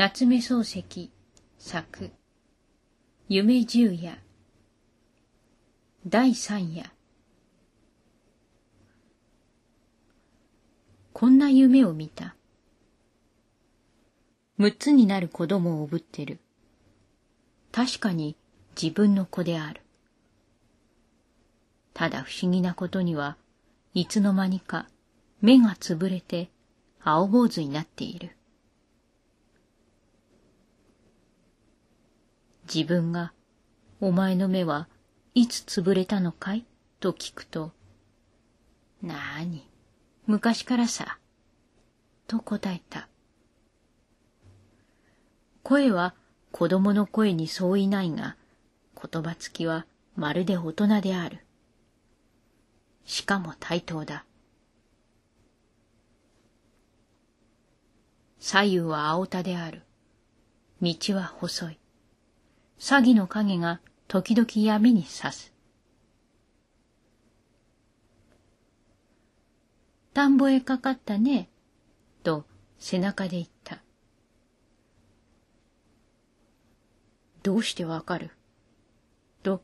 夏目漱石作夢十夜第三夜こんな夢を見た。六つになる子供をおぶってる。確かに自分の子である。ただ不思議なことには、いつの間にか目がつぶれて青坊主になっている。自分が、お前の目はいつつぶれたのかい？と聞くと、なーに、昔からさ、と答えた。声は子供の声に相違ないが、言葉つきはまるで大人である。しかも対等だ。左右は青田である。道は細い。詐欺の影が時々闇に差す。田んぼへかかったね、と背中で言った。どうしてわかる？と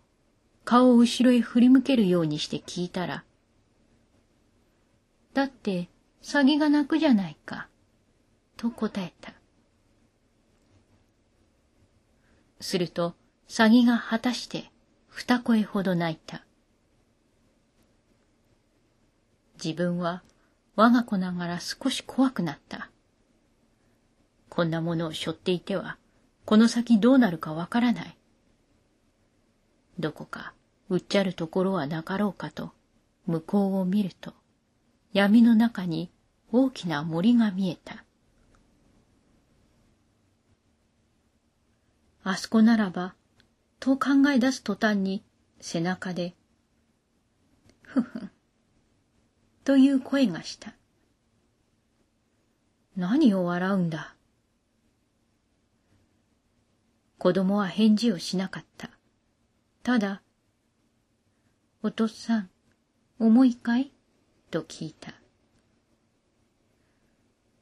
顔を後ろへ振り向けるようにして聞いたら、だって詐欺が泣くじゃないか、と答えた。すると、サギが果たして二声ほど泣いた。自分は我が子ながら少し怖くなった。こんなものを背負っていては、この先どうなるかわからない。どこかうっちゃるところはなかろうかと、向こうを見ると、闇の中に大きな森が見えた。あそこならば、と考え出す途端に背中で、ふふ、という声がした。何を笑うんだ？子供は返事をしなかった。ただ、お父さん、重いかい？と聞いた。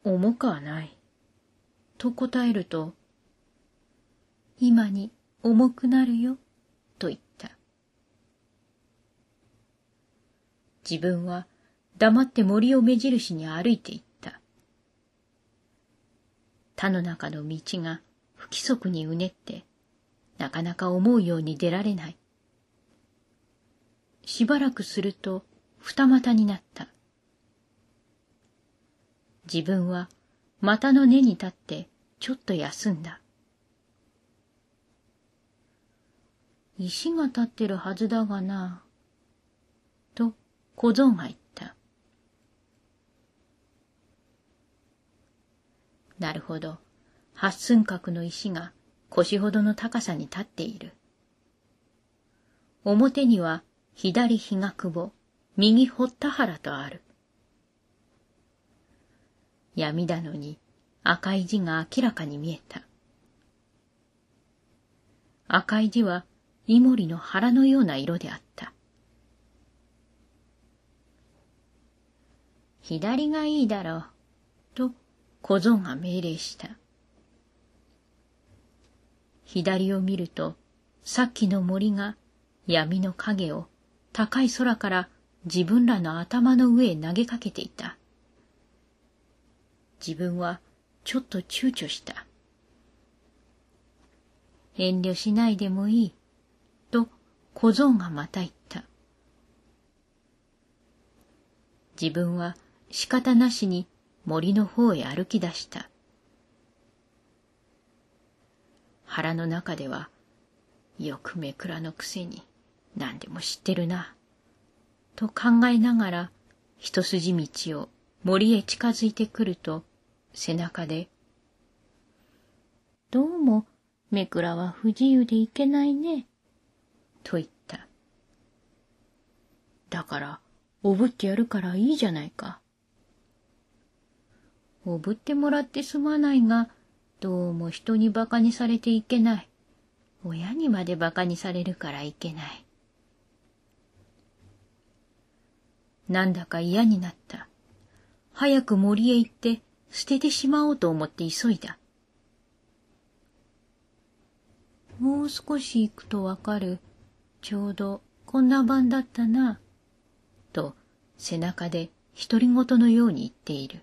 重くはない。と答えると、今に重くなるよ、と言った。自分は黙って森を目印に歩いていった。田の中の道が不規則にうねって、なかなか思うように出られない。しばらくすると二股になった。自分は股の根に立ってちょっと休んだ。石が立ってるはずだがな。と小僧が言った。なるほど。八寸角の石が腰ほどの高さに立っている。表には左日が久保、右堀田原とある。闇だのに赤い字が明らかに見えた。赤い字はイモリの腹のような色であった。左がいいだろう、と小僧が命令した。左を見ると、さっきの森が闇の影を高い空から自分らの頭の上へ投げかけていた。自分はちょっと躊躇した。遠慮しないでもいい。小僧がまた言った。自分は仕方なしに森の方へ歩き出した。腹の中では、よくめくらのくせに何でも知ってるな、と考えながら一筋道を森へ近づいてくると背中で、どうもめくらは不自由でいけないね、と言った。だから、おぶってやるからいいじゃないか。おぶってもらってすまないが、どうも人に馬鹿にされていけない。親にまで馬鹿にされるからいけない。なんだか嫌になった。早く森へ行って捨ててしまおうと思って急いだ。もう少し行くとわかる。ちょうどこんな晩だったな。と背中で独り言のように言っている。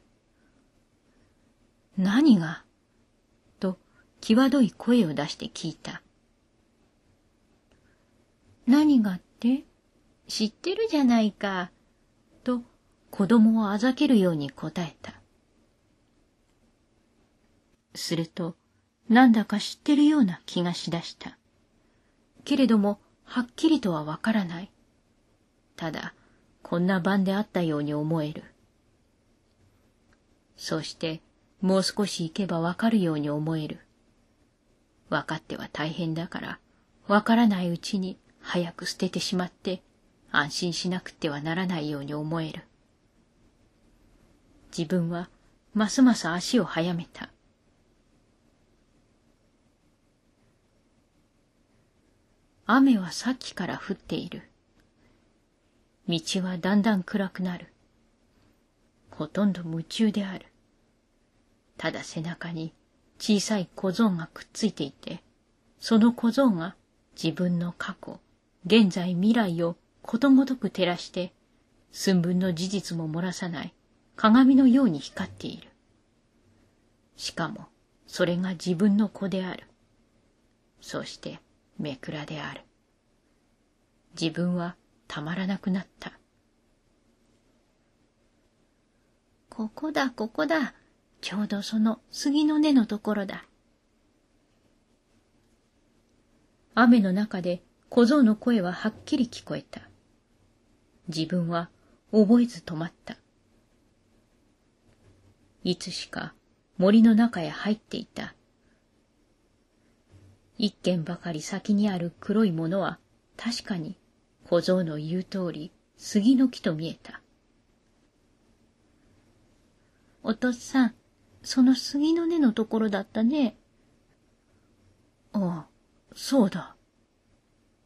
何が？と際どい声を出して聞いた。何がって？知ってるじゃないか。と子供をあざけるように答えた。すると、なんだか知ってるような気がしだした。けれども、はっきりとはわからない。ただ、こんな晩であったように思える。そして、もう少し行けばわかるように思える。わかっては大変だから、わからないうちに早く捨ててしまって、安心しなくてはならないように思える。自分は、ますます足を速めた。雨はさっきから降っている。道はだんだん暗くなる。ほとんど夢中である。ただ背中に小さい小僧がくっついていて、その小僧が自分の過去、現在未来をことごとく照らして、寸分の事実も漏らさない鏡のように光っている。しかも、それが自分の子である。そして、めくらである。自分はたまらなくなった。ここだ、ここだ。ちょうどその杉の根のところだ。雨の中で小僧の声ははっきり聞こえた。自分は覚えず止まった。いつしか森の中へ入っていた。一軒ばかり先にある黒いものは確かに小僧の言う通り杉の木と見えた。お父さん、その杉の根のところだったね。ああ、そうだ。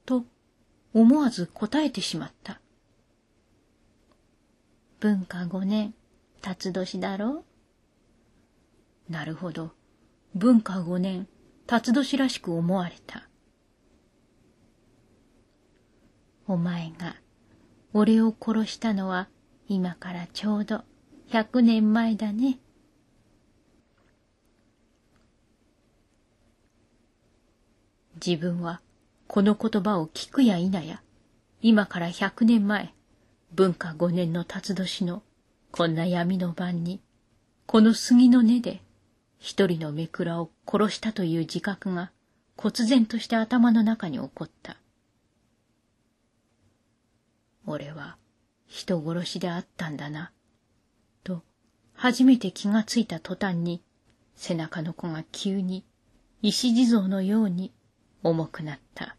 と、思わず答えてしまった。文化五年、辰年だろなるほど。文化五年、辰年らしく思われた。お前が俺を殺したのは今からちょうど百年前だね。自分はこの言葉を聞くや否や、今から百年前、文化五年の辰年のこんな闇の晩に、この杉の根で一人の目くらを殺したという自覚が忽然として頭の中に起こった。俺は人殺しであったんだな、と初めて気がついた途端に背中の子が急に石地蔵のように重くなった。